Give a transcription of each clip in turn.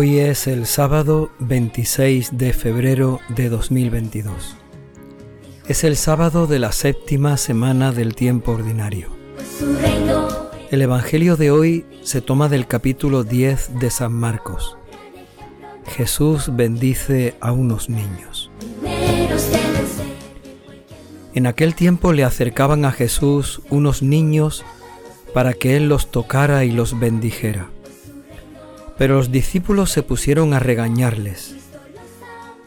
Hoy es el sábado 26 de febrero de 2022. Es el sábado de la séptima semana del tiempo ordinario. El Evangelio de hoy se toma del capítulo 10 de San Marcos. Jesús bendice a unos niños. En aquel tiempo le acercaban a Jesús unos niños para que él los tocara y los bendijera. Pero los discípulos se pusieron a regañarles.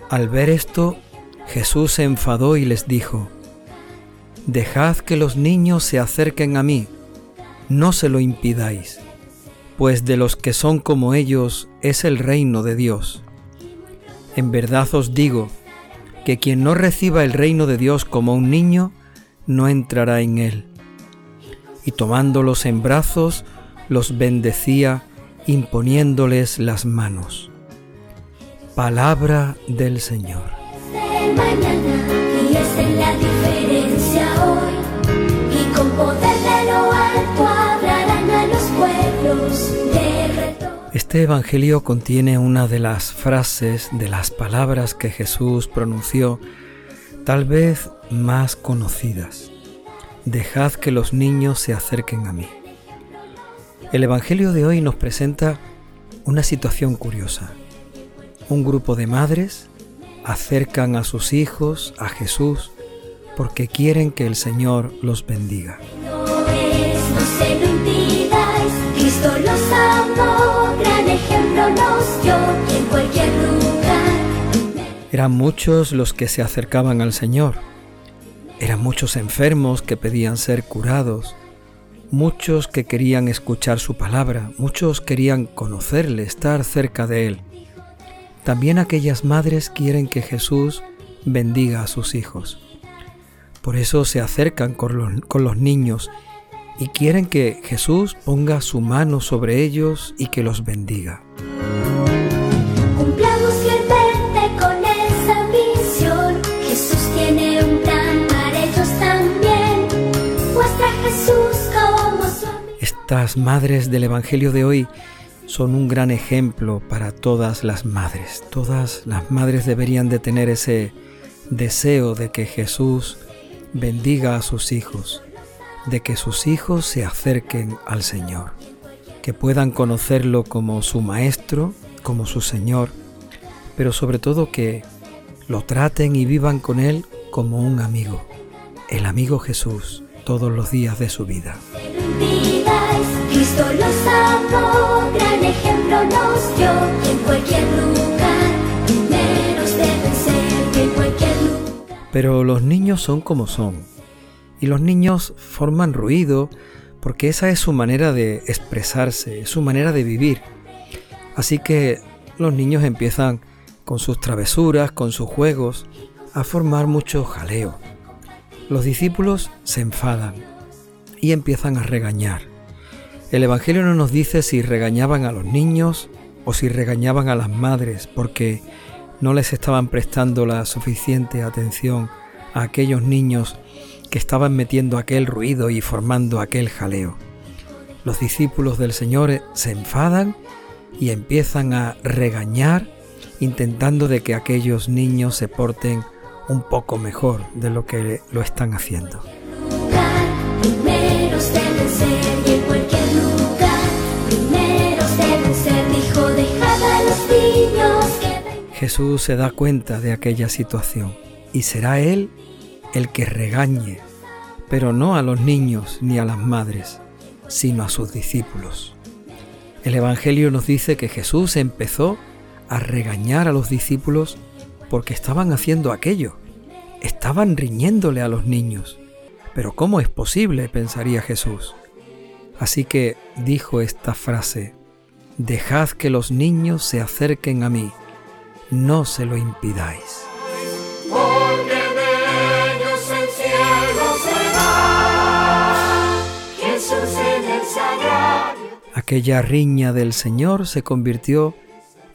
Al ver esto, Jesús se enfadó y les dijo, Dejad que los niños se acerquen a mí, no se lo impidáis, pues de los que son como ellos es el reino de Dios. En verdad os digo, que quien no reciba el reino de Dios como un niño, no entrará en él. Y tomándolos en brazos, los bendecía imponiéndoles las manos. Palabra del Señor. Este Evangelio contiene una de las frases, de las palabras que Jesús pronunció, tal vez más conocidas. Dejad que los niños se acerquen a mí. El Evangelio de hoy nos presenta una situación curiosa. Un grupo de madres acercan a sus hijos a Jesús porque quieren que el Señor los bendiga. Eran muchos los que se acercaban al Señor. Eran muchos enfermos que pedían ser curados muchos que querían escuchar su palabra, muchos querían conocerle, estar cerca de él. También aquellas madres quieren que Jesús bendiga a sus hijos. Por eso se acercan con los, niños y quieren que Jesús ponga su mano sobre ellos y que los bendiga. Estas madres del Evangelio de hoy son un gran ejemplo para todas las madres. Todas las madres deberían de tener ese deseo de que Jesús bendiga a sus hijos, de que sus hijos se acerquen al Señor, que puedan conocerlo como su Maestro, como su Señor, pero sobre todo que lo traten y vivan con Él como un amigo, el amigo Jesús, todos los días de su vida. Pero los niños son como son, y los niños forman ruido porque esa es su manera de expresarse, es su manera de vivir. Así que los niños empiezan con sus travesuras, con sus juegos, a formar mucho jaleo. Los discípulos se enfadan y empiezan a regañar. El Evangelio no nos dice si regañaban a los niños o si regañaban a las madres porque no les estaban prestando la suficiente atención a aquellos niños que estaban metiendo aquel ruido y formando aquel jaleo. Los discípulos del Señor se enfadan y empiezan a regañar intentando de que aquellos niños se porten un poco mejor de lo que lo están haciendo. Jesús se da cuenta de aquella situación y será Él el que regañe, pero no a los niños ni a las madres, sino a sus discípulos. El Evangelio nos dice que Jesús empezó a regañar a los discípulos porque estaban haciendo aquello, estaban riñéndole a los niños. Pero ¿cómo es posible? pensaría Jesús. Así que dijo esta frase, Dejad que los niños se acerquen a mí no se lo impidáis. Aquella riña del Señor se convirtió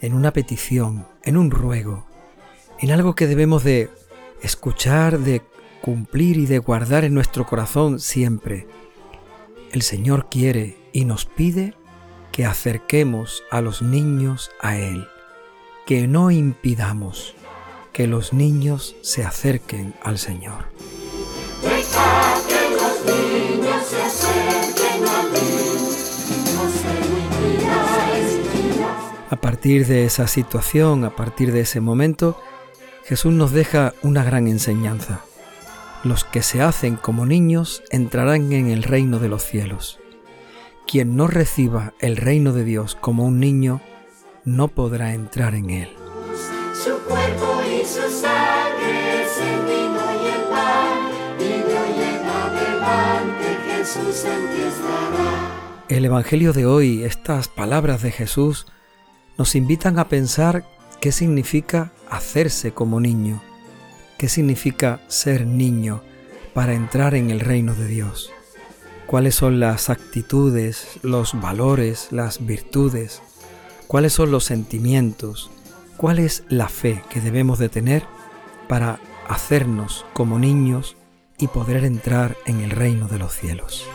en una petición, en un ruego, en algo que debemos de escuchar, de cumplir y de guardar en nuestro corazón siempre. El Señor quiere y nos pide que acerquemos a los niños a Él, que no impidamos que los niños se acerquen al Señor. A partir de esa situación, a partir de ese momento, Jesús nos deja una gran enseñanza. Los que se hacen como niños entrarán en el reino de los cielos. Quien no reciba el reino de Dios como un niño, no podrá entrar en él. Su cuerpo y su sangre es el vino y el pan, y de hoy en adelante Jesús empiezará. El Evangelio de hoy, estas palabras de Jesús, nos invitan a pensar qué significa hacerse como niño, qué significa ser niño para entrar en el reino de Dios cuáles son las actitudes, los valores, las virtudes, cuáles son los sentimientos, cuál es la fe que debemos de tener para hacernos como niños y poder entrar en el reino de los cielos.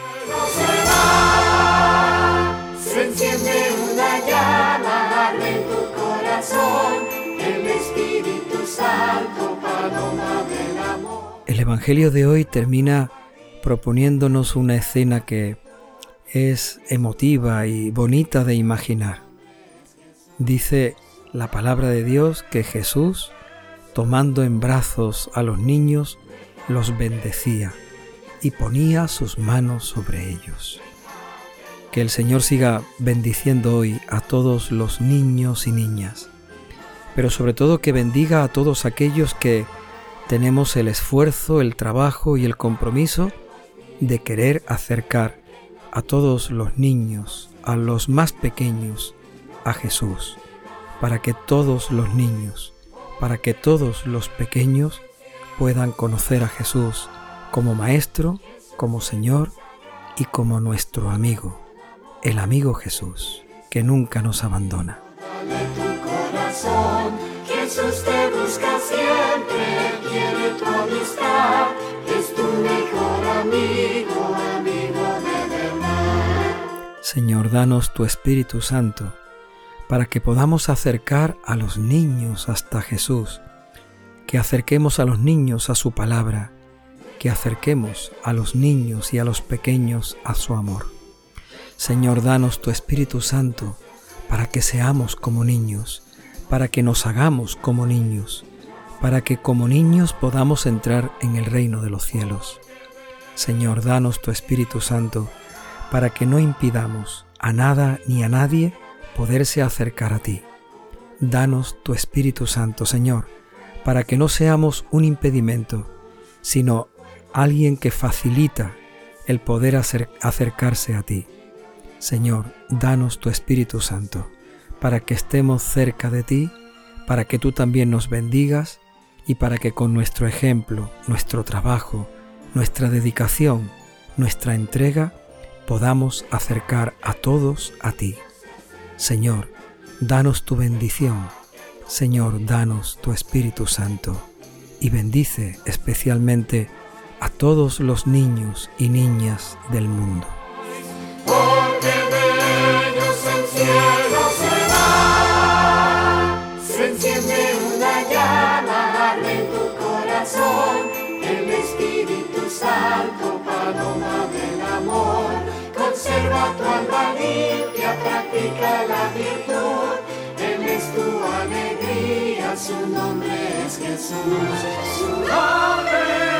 El Evangelio de hoy termina proponiéndonos una escena que es emotiva y bonita de imaginar. Dice la palabra de Dios que Jesús, tomando en brazos a los niños, los bendecía y ponía sus manos sobre ellos. Que el Señor siga bendiciendo hoy a todos los niños y niñas, pero sobre todo que bendiga a todos aquellos que tenemos el esfuerzo, el trabajo y el compromiso de querer acercar a todos los niños, a los más pequeños, a Jesús, para que todos los niños, para que todos los pequeños puedan conocer a Jesús como Maestro, como Señor y como nuestro amigo, el amigo Jesús, que nunca nos abandona. Jesús te busca siempre, quiere tu amistad, es tu mejor amigo, amigo de verdad. Señor, danos tu Espíritu Santo para que podamos acercar a los niños hasta Jesús, que acerquemos a los niños a su palabra, que acerquemos a los niños y a los pequeños a su amor. Señor, danos tu Espíritu Santo para que seamos como niños, para que nos hagamos como niños, para que como niños podamos entrar en el reino de los cielos. Señor, danos tu Espíritu Santo, para que no impidamos a nada ni a nadie poderse acercar a ti. Danos tu Espíritu Santo, Señor, para que no seamos un impedimento, sino alguien que facilita el poder acercarse a ti. Señor, danos tu Espíritu Santo para que estemos cerca de ti, para que tú también nos bendigas y para que con nuestro ejemplo, nuestro trabajo, nuestra dedicación, nuestra entrega, podamos acercar a todos a ti. Señor, danos tu bendición. Señor, danos tu Espíritu Santo y bendice especialmente a todos los niños y niñas del mundo. Lleva tu alma limpia, practica la virtud. Él es tu alegría, su nombre es Jesús. Su nombre